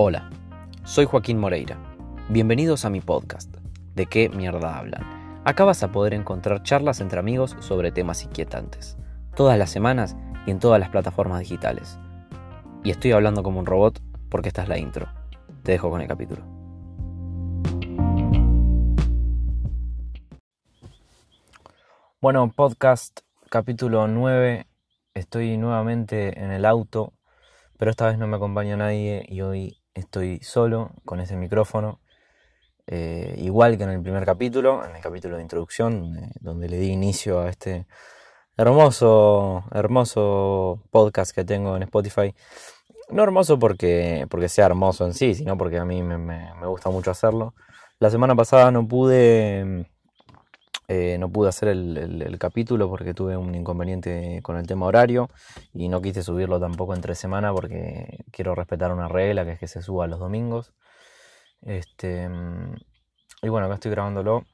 Hola, soy Joaquín Moreira. Bienvenidos a mi podcast, ¿De qué mierda hablan? Acá vas a poder encontrar charlas entre amigos sobre temas inquietantes, todas las semanas y en todas las plataformas digitales. Y estoy hablando como un robot porque esta es la intro. Te dejo con el capítulo. Bueno, podcast capítulo 9. Estoy nuevamente en el auto, pero esta vez no me acompaña nadie y hoy estoy solo con ese micrófono. Eh, igual que en el primer capítulo, en el capítulo de introducción, donde le di inicio a este hermoso, hermoso podcast que tengo en Spotify. No hermoso porque, porque sea hermoso en sí, sino porque a mí me, me gusta mucho hacerlo. La semana pasada no pude eh, no pude hacer el, capítulo porque tuve un inconveniente con el tema horario y no quise subirlo tampoco entre semana porque quiero respetar una regla que es que se suba los domingos. Este, mm, y bueno, acá estoy grabándolo.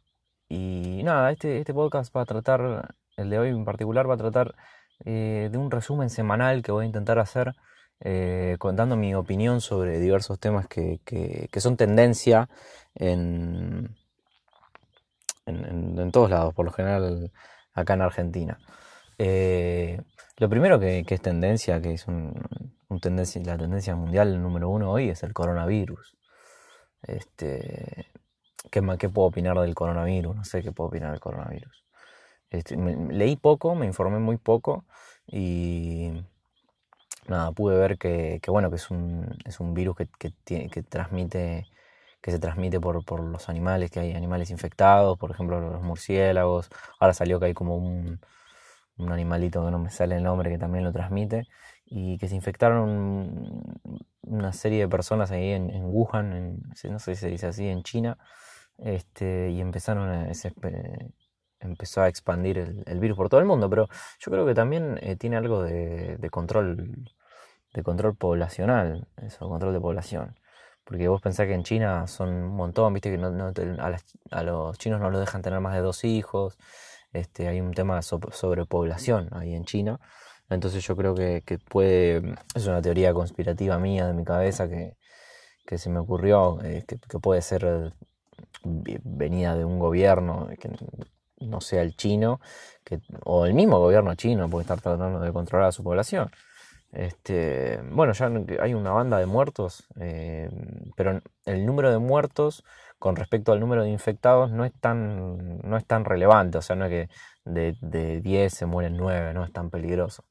Y nada, este, este podcast va a tratar, el de hoy en particular, va a tratar eh, de un resumen semanal que voy a intentar hacer eh, contando mi opinión sobre diversos temas que, que son tendencia en en, todos lados, por lo general acá en Argentina. Eh, lo primero que, es tendencia, que es un, tendencia, la tendencia mundial número uno hoy, es el coronavirus. Este, ¿qué, ¿Qué puedo opinar del coronavirus? No sé qué puedo opinar del coronavirus. Este, leí poco, me informé muy poco y nada, pude ver que, bueno, que es un, es un virus que, que, que transmite que se transmite por, por, los animales, que hay animales infectados, por ejemplo los murciélagos. Ahora salió que hay como un, un animalito que no me sale el nombre que también lo transmite. Y que se infectaron una serie de personas ahí en, Wuhan, en, no sé si se dice así, en China. Este, y empezaron a, empezó a expandir el, virus por todo el mundo. Pero yo creo que también eh, tiene algo de control de control poblacional, eso, control de población. Porque vos pensás que en China son un montón, viste que no, a, los chinos no los dejan tener más de dos hijos. Este, hay un tema de sobrepoblación ahí en China. Entonces yo creo que, puede, es una teoría conspirativa mía de mi cabeza que, se me ocurrió, eh, que, puede ser venida de un gobierno que no sea el chino, que, o el mismo gobierno chino puede estar tratando de controlar a su población. Este, bueno, ya hay una banda de muertos, eh, pero el número de muertos con respecto al número de infectados no es tan, no es tan relevante, o sea, no es que de, de 10 se mueren 9, no es tan peligroso.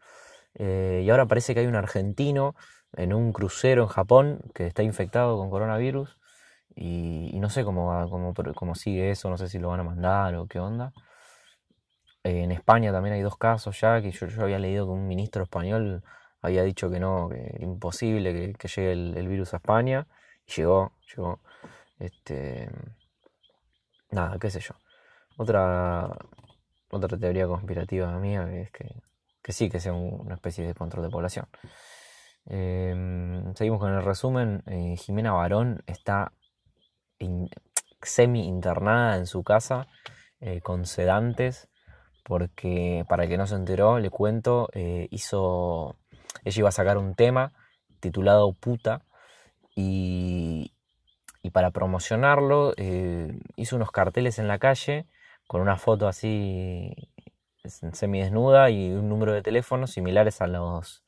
Eh, y ahora parece que hay un argentino en un crucero en Japón que está infectado con coronavirus y, no sé cómo, va, cómo, cómo, sigue eso, no sé si lo van a mandar o qué onda. en España también hay dos casos ya, que yo, yo había leído que un ministro español había dicho que no, que era imposible que, llegue el, virus a España. Llegó, llegó. Este, nada, qué sé yo. Otra, otra teoría conspirativa mía es que, sí, que sea una especie de control de población. Em, seguimos con el resumen. Eh, Jimena Barón está semi internada en su casa eh, con sedantes porque para el que no se enteró, le cuento, eh, hizo ella iba a sacar un tema titulado Puta y, para promocionarlo eh, hizo unos carteles en la calle con una foto así semidesnuda y un número de teléfono similares a los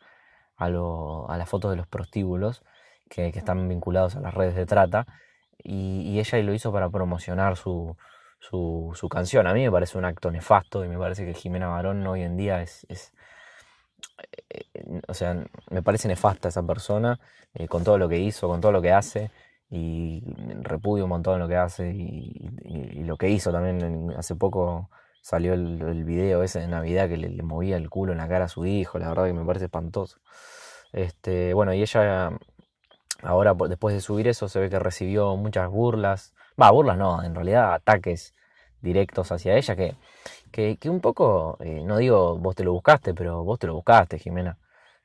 a, las fotos de los prostíbulos que, están vinculados a las redes de trata y, ella lo hizo para promocionar su, su, canción. A mí me parece un acto nefasto y me parece que Jimena Barón hoy en día es, o sea, me parece nefasta esa persona con todo lo que hizo, con todo lo que hace y repudio un montón lo que hace y, lo que hizo también. Hace poco salió el, video ese de Navidad que le, movía el culo en la cara a su hijo, la verdad que me parece espantoso. Este, bueno, y ella ahora después de subir eso se ve que recibió muchas burlas, va, burlas no, en realidad ataques directos hacia ella que que, un poco, eh, no digo vos te lo buscaste, pero vos te lo buscaste, Jimena.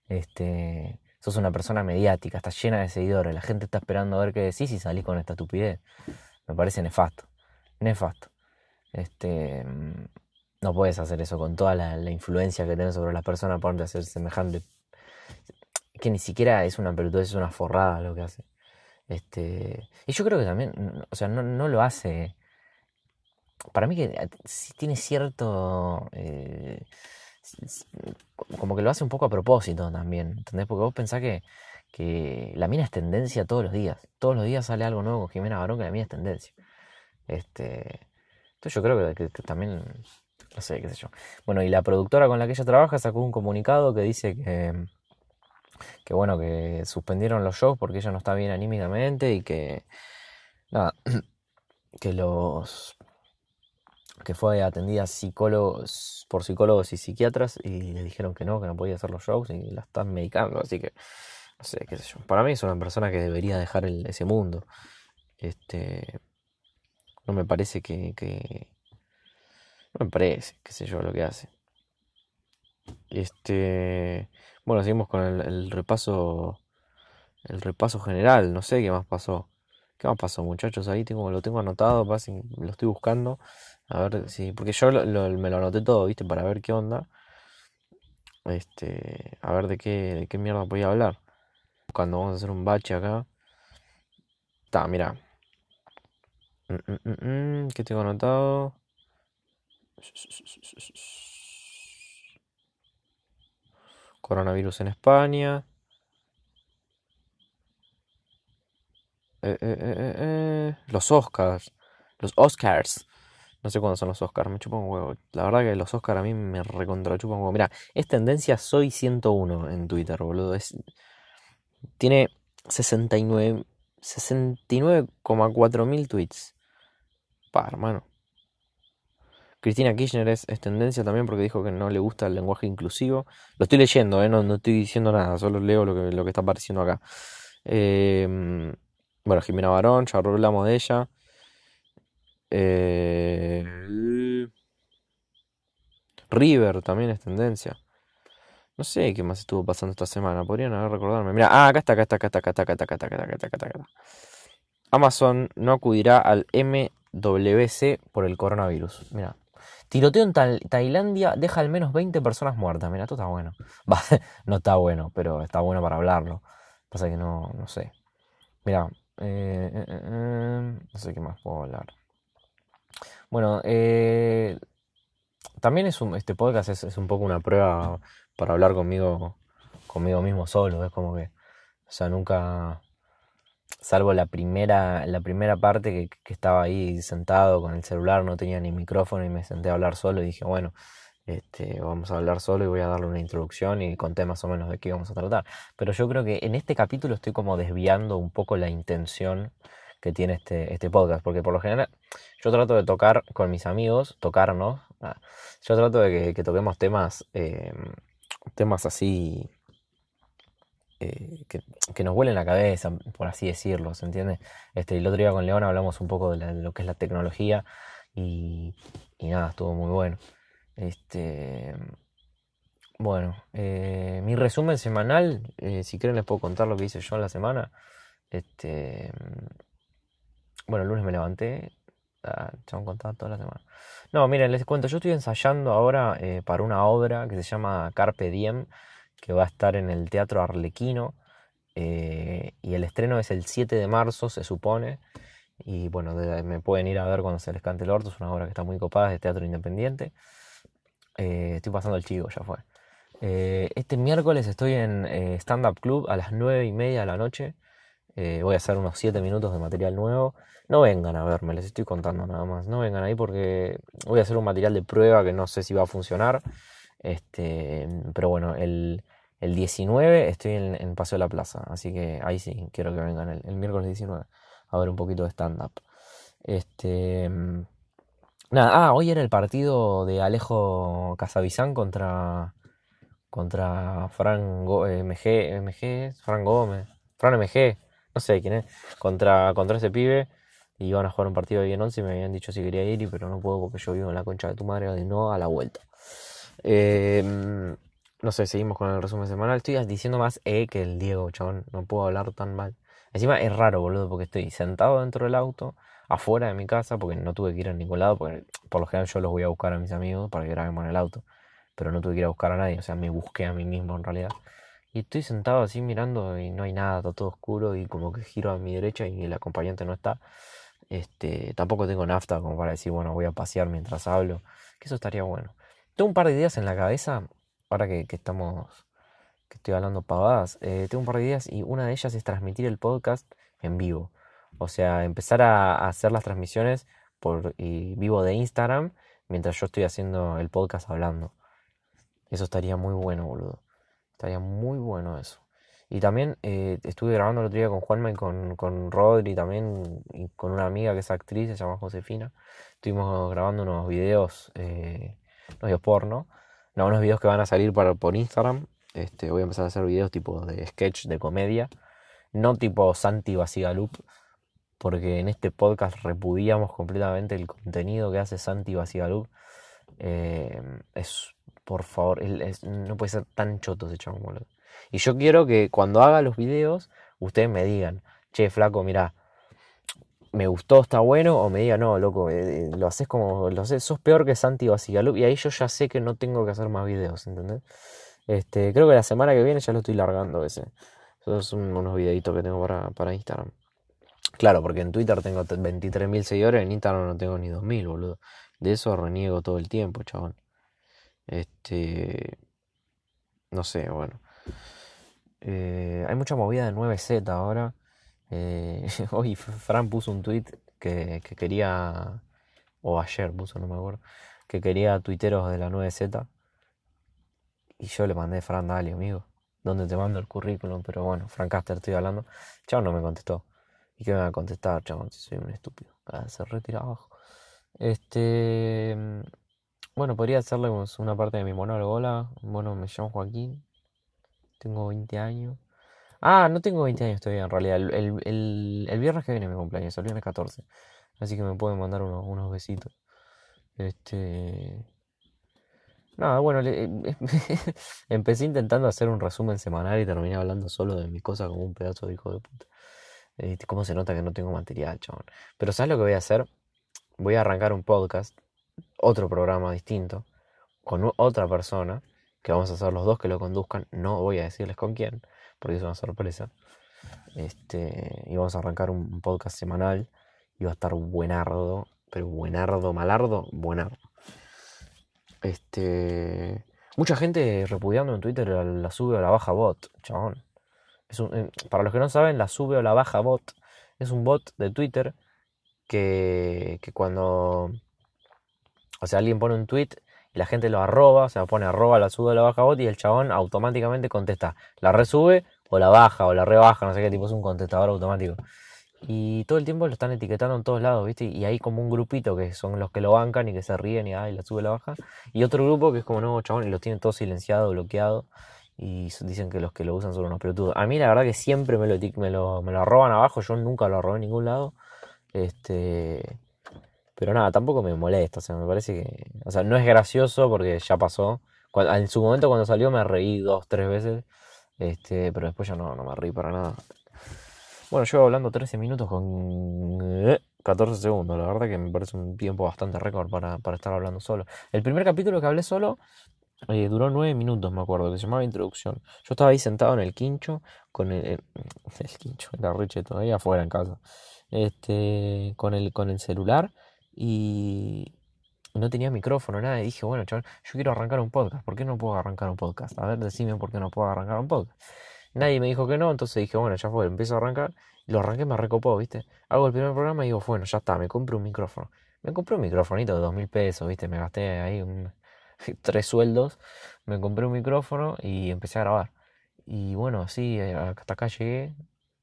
Este, sos una persona mediática, estás llena de seguidores, la gente está esperando a ver qué decís y salís con esta estupidez. Me parece nefasto, nefasto. Este, mm, no puedes hacer eso con toda la, influencia que tenés sobre las personas por hacer semejante. Que ni siquiera es una pelotudez, es una forrada lo que hace. Este, y yo creo que también, o sea, no, lo hace. Para mí que eh, tiene cierto. Eh, como que lo hace un poco a propósito también, ¿entendés? Porque vos pensás que, que la mina es tendencia todos los días. Todos los días sale algo nuevo con Jimena Barón que la mina es tendencia. Este, entonces yo creo que, también, no sé, qué sé yo. Bueno, y la productora con la que ella trabaja sacó un comunicado que dice que, que bueno, que suspendieron los shows porque ella no está bien anímicamente y que, nada, que los que fue atendida psicólogos por psicólogos y psiquiatras y le dijeron que no, que no podía hacer los shows y la están medicando, así que no sé, qué sé yo. Para mí es una persona que debería dejar ese mundo. Este no me parece que, no me parece, qué sé yo, lo que hace. Este, bueno, seguimos con el, repaso, el repaso general. No sé qué más pasó. ¿Qué más pasó, muchachos? Ahí tengo, lo tengo anotado, lo estoy buscando. A ver si, porque yo me lo anoté todo, viste, para ver qué onda. Este, a ver de qué, de qué mierda podía hablar. Cuando vamos a hacer un bache acá. Está, mira. Mm, mm, mm, ¿Qué tengo anotado? Coronavirus en España. Eh, eh, eh, los Oscars. Los Oscars. No sé cuándo son los Oscars. Me chupan un huevo. La verdad que los Oscars a mí me recontra chupan un huevo. Mira, es tendencia Soy 101 en Twitter, boludo. Es, tiene 69 69,4 mil tweets. Pa, hermano. Cristina Kirchner es, tendencia también porque dijo que no le gusta el lenguaje inclusivo. Lo estoy leyendo, ¿eh? no, no estoy diciendo nada, solo leo lo que, está apareciendo acá. Em, bueno, Jimena Barón, ya hablamos de ella. Eh, River también es tendencia. No sé qué más estuvo pasando esta semana. Podrían haber recordarme. Mira, ah, acá está, acá está, acá está, acá está, acá está, acá está, acá está, acá está, acá está. Amazon no acudirá al MWC por el coronavirus. Mira. Tiroteo en Tailandia deja al menos 20 personas muertas. Mira, esto está bueno. no está bueno, pero está bueno para hablarlo. Pasa que no, no sé. Mira, eh, eh, no sé qué más puedo hablar. Bueno, también es un, este podcast es, es, un poco una prueba para hablar conmigo, conmigo mismo solo. Es como que, o sea, nunca, salvo la primera, la primera parte que, estaba ahí sentado con el celular, no tenía ni micrófono y me senté a hablar solo y dije, bueno, este, vamos a hablar solo y voy a darle una introducción y conté más o menos de qué vamos a tratar. Pero yo creo que en este capítulo estoy como desviando un poco la intención que tiene este, este podcast, porque por lo general yo trato de tocar con mis amigos, tocarnos, ah, yo trato de que, toquemos temas, eh, temas así eh, que, nos vuelen la cabeza, por así decirlo, ¿se entiende? Este, el otro día con León hablamos un poco de, lo que es la tecnología y, nada, estuvo muy bueno. Este, bueno, eh, mi resumen semanal, si quieren les puedo contar lo que hice yo en la semana. Este, bueno, el lunes me levanté, ah, han toda la semana. No, miren, les cuento, yo estoy ensayando ahora para una obra que se llama Carpe Diem que va a estar en el Teatro Arlequino. Eh, y el estreno es el 7 de marzo, se supone. Y bueno, me pueden ir a ver cuando se les cante el orto. Es una obra que está muy copada, de teatro independiente. Eh, estoy pasando el chivo, ya fue. Eh, este miércoles estoy en Stand Up Club a las 9 y media de la noche. Voy a hacer unos 7 minutos de material nuevo. No vengan a verme, les estoy contando nada más. No vengan ahí porque voy a hacer un material de prueba que no sé si va a funcionar. Este, pero bueno, el, el 19 estoy en, Paseo de la Plaza, así que ahí sí, quiero que vengan el, miércoles 19 a ver un poquito de stand-up. Este, nada, ah, hoy era el partido de Alejo Casavizán contra, contra Fran MG, MG, Fran Gómez, Fran MG, no sé quién es, contra, contra ese pibe. Y iban a jugar un partido ahí en 11 y me habían dicho si quería ir, pero no puedo porque yo vivo en la concha de tu madre, y no a la vuelta. Eh, no sé, seguimos con el resumen semanal. Estoy diciendo más E que el Diego, chabón. No puedo hablar tan mal. Encima es raro, boludo, porque estoy sentado dentro del auto, afuera de mi casa, porque no tuve que ir a ningún lado, porque por lo general yo los voy a buscar a mis amigos para que grabemos en el auto. Pero no tuve que ir a buscar a nadie, o sea, me busqué a mí mismo en realidad. Y estoy sentado así mirando y no hay nada, está todo oscuro y como que giro a mi derecha y el acompañante no está. Este, tampoco tengo nafta como para decir, bueno, voy a pasear mientras hablo, que eso estaría bueno. Tengo un par de ideas en la cabeza, ahora que, estamos, que estoy hablando pavadas, eh, tengo un par de ideas y una de ellas es transmitir el podcast en vivo. O sea, empezar a, hacer las transmisiones por vivo de Instagram mientras yo estoy haciendo el podcast hablando. Eso estaría muy bueno, boludo. Estaría muy bueno eso. Y también eh, estuve grabando el otro día con Juanma y con, con Rodri también, y con una amiga que es actriz, se llama Josefina. Estuvimos grabando unos videos, eh, unos videos porno, no, unos videos que van a salir para, por Instagram. Este, voy a empezar a hacer videos tipo de sketch, de comedia, no tipo Santi Basigalup, porque en este podcast repudiamos completamente el contenido que hace Santi Basigalup. Eh, es, por favor, no puede ser tan choto ese chabón, boludo. Y yo quiero que cuando haga los videos, ustedes me digan, che, flaco, mira, me gustó, está bueno, o me digan, no, loco, eh, eh, lo haces como, lo haces, sos peor que Santi Basigalup, y ahí yo ya sé que no tengo que hacer más videos, ¿entendés? Este, creo que la semana que viene ya lo estoy largando ese. Esos son unos videitos que tengo para, para Instagram. Claro, porque en Twitter tengo 23.000 seguidores, en Instagram no tengo ni 2.000, boludo. De eso reniego todo el tiempo, chabón. Este. No sé, bueno. Eh, hay mucha movida de 9Z ahora. Eh, hoy Fran puso un tweet que, quería, o ayer puso, no me acuerdo, que quería tuiteros de la 9Z. Y yo le mandé, Fran, dale, amigo, ¿dónde te mando el currículum? Pero bueno, Fran Caster estoy hablando. Chao, no me contestó. ¿Y qué me va a contestar, chabón? Si soy un estúpido. Se retira abajo. Este. Bueno, podría hacerle una parte de mi monólogo. Hola, bueno, me llamo Joaquín. Tengo 20 años. Ah, no tengo 20 años todavía, en realidad. El, viernes que viene mi cumpleaños, el viernes 14. Así que me pueden mandar unos, besitos. Este. Nada, bueno, empecé intentando hacer un resumen semanal y terminé hablando solo de mis cosas como un pedazo de hijo de puta. Este, ¿Cómo se nota que no tengo material, chabón? Pero ¿sabes lo que voy a hacer? Voy a arrancar un podcast, otro programa distinto, con otra persona que vamos a hacer los dos que lo conduzcan. No voy a decirles con quién, porque es una sorpresa. Este, y vamos a arrancar un podcast semanal y va a estar buenardo, pero buenardo, malardo, buenardo. Este, mucha gente repudiando en Twitter la, sube o la baja bot, chabón. Eh, para los que no saben, la sube o la baja bot es un bot de Twitter que, que cuando, o sea, alguien pone un tweet y la gente lo arroba, o sea, pone arroba, la sube la baja bot y el chabón automáticamente contesta, la resube o la baja o la rebaja, no sé qué tipo, es un contestador automático. Y todo el tiempo lo están etiquetando en todos lados, ¿viste? Y hay como un grupito que son los que lo bancan y que se ríen y, la sube la baja. Y otro grupo que es como, no, chabón, y los tienen todos silenciados, bloqueados. Y dicen que los que lo usan son unos pelotudos. A mí la verdad que siempre me lo, me lo, me lo roban abajo, yo nunca lo arrobé en ningún lado. Este, pero nada, tampoco me molesta, o sea, me parece que... O sea, no es gracioso porque ya pasó. en su momento cuando salió me reí dos, tres veces, este, pero después ya no, no me reí para nada. Bueno, llevo hablando 13 minutos con 14 eh, segundos, la verdad que me parece un tiempo bastante récord para, para estar hablando solo. El primer capítulo que hablé solo eh, duró 9 minutos, me acuerdo, que se llamaba Introducción. Yo estaba ahí sentado en el quincho, con el, el, quincho, la riche todavía afuera en casa, este, con el, con el celular y no tenía micrófono, nada. Y dije, bueno, chaval, yo quiero arrancar un podcast. ¿Por qué no puedo arrancar un podcast? A ver, decime por qué no puedo arrancar un podcast. Nadie me dijo que no, entonces dije, bueno, ya fue, empiezo a arrancar. Lo arranqué, me recopó, ¿viste? Hago el primer programa y digo, bueno, ya está, me compré un micrófono. Me compré un microfonito de dos mil pesos, ¿viste? Me gasté ahí tres sueldos. Me compré un micrófono y empecé a grabar. Y bueno, sí, hasta acá llegué.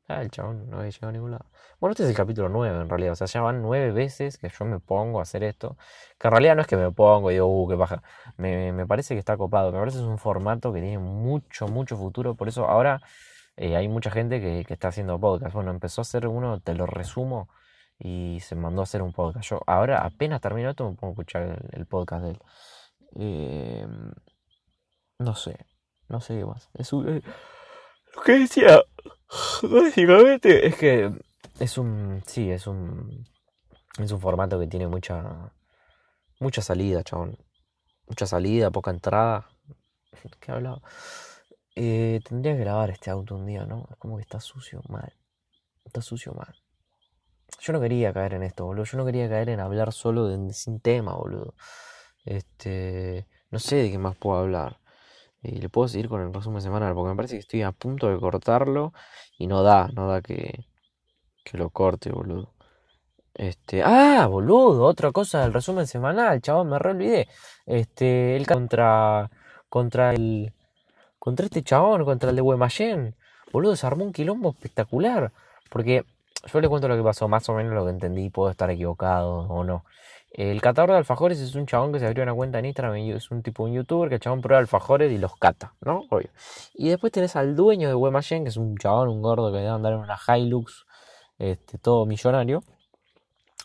Ah, el chabón no había llegado a ningún lado. Bueno, este es el capítulo 9 en realidad. O sea, ya van nueve veces que yo me pongo a hacer esto. Que en realidad no es que me pongo y digo, uh, qué baja. Me, parece que está copado. Me parece que es un formato que tiene mucho, mucho futuro. Por eso ahora eh, hay mucha gente que, está haciendo podcast. Bueno, empezó a hacer uno, te lo resumo, y se mandó a hacer un podcast. Yo ahora apenas termino esto me pongo a escuchar el, podcast de él. Em, no sé, no sé qué más. Es un, lo que decía, básicamente, es que es un. Sí, es un. Es un formato que tiene mucha. Mucha salida, chabón. Mucha salida, poca entrada. ¿Qué he hablado? Eh, tendría que grabar este auto un día, ¿no? Es como que está sucio mal. Está sucio mal. Yo no quería caer en esto, boludo. Yo no quería caer en hablar solo sin tema, boludo. Este. No sé de qué más puedo hablar. Y le puedo seguir con el resumen semanal, porque me parece que estoy a punto de cortarlo y no da, no da que, que lo corte, boludo. Este, ah, boludo, otra cosa del resumen semanal, chabón, me re olvidé. Este, el contra contra el contra este chabón, contra el de Guaymallén. Boludo, se armó un quilombo espectacular, porque yo le cuento lo que pasó, más o menos lo que entendí, puedo estar equivocado o no. El catador de alfajores es un chabón que se abrió una cuenta en Instagram, es un tipo un youtuber que el chabón prueba alfajores y los cata, ¿no? Obvio. Y después tenés al dueño de Guaymallén, que es un chabón, un gordo que debe andar en una Hilux, este, todo millonario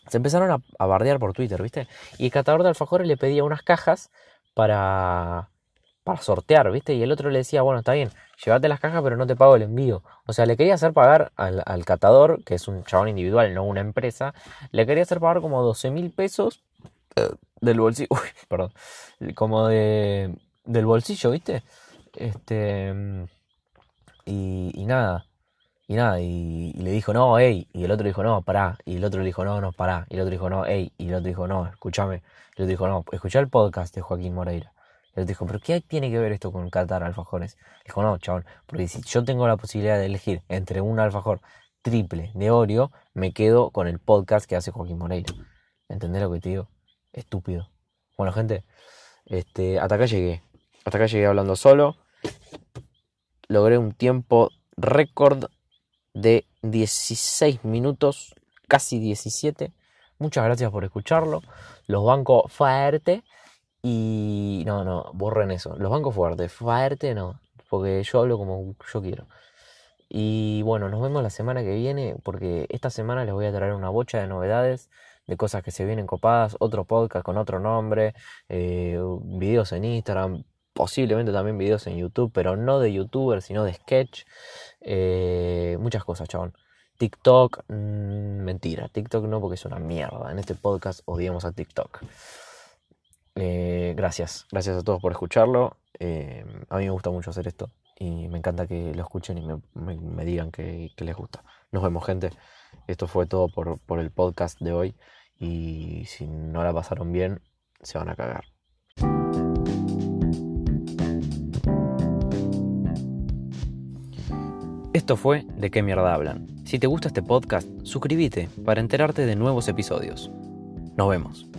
se empezaron a, bardear por Twitter, ¿viste? Y el catador de alfajores le pedía unas cajas para, para sortear, ¿viste? Y el otro le decía, bueno, está bien, llévate las cajas, pero no te pago el envío. O sea, le quería hacer pagar al, catador, que es un chabón individual, no una empresa, le quería hacer pagar como 12 mil pesos eh, del bolsillo, uy, perdón, como de, del bolsillo, ¿viste? Este, y, y nada, y nada, y, le dijo, no, ey. Y el otro dijo, no, pará. Y el otro le dijo, no, no, pará. Y el otro dijo, no, ey. Y el otro dijo, no, escúchame. Y el otro dijo, no, escuchá el podcast de Joaquín Moreira. Otro dijo, pero ¿qué tiene que ver esto con catar alfajores? Dijo, no, chabón, porque si yo tengo la posibilidad de elegir entre un alfajor triple de Oreo, me quedo con el podcast que hace Joaquín Moreira. ¿Entendés lo que te digo? Estúpido. Bueno, gente, este, hasta acá llegué. Hasta acá llegué hablando solo. Logré un tiempo récord de 16 minutos, casi 17. Muchas gracias por escucharlo. Los bancos fuerte. Y no, no, borren eso. Los bancos fuertes, fuerte no. Porque yo hablo como yo quiero. Y bueno, nos vemos la semana que viene. Porque esta semana les voy a traer una bocha de novedades. De cosas que se vienen copadas. Otro podcast con otro nombre. Eh, videos en Instagram posiblemente también videos en YouTube, pero no de youtuber, sino de sketch. Eh, muchas cosas, chabón. TikTok, mm, mentira, TikTok no porque es una mierda. En este podcast odiamos a TikTok. Eh, gracias, gracias a todos por escucharlo. Eh, a mí me gusta mucho hacer esto y me encanta que lo escuchen y me, digan que, les gusta. Nos vemos, gente. Esto fue todo por, por el podcast de hoy y si no la pasaron bien, se van a cagar. Esto fue De qué mierda hablan. Si te gusta este podcast, suscríbete para enterarte de nuevos episodios. Nos vemos.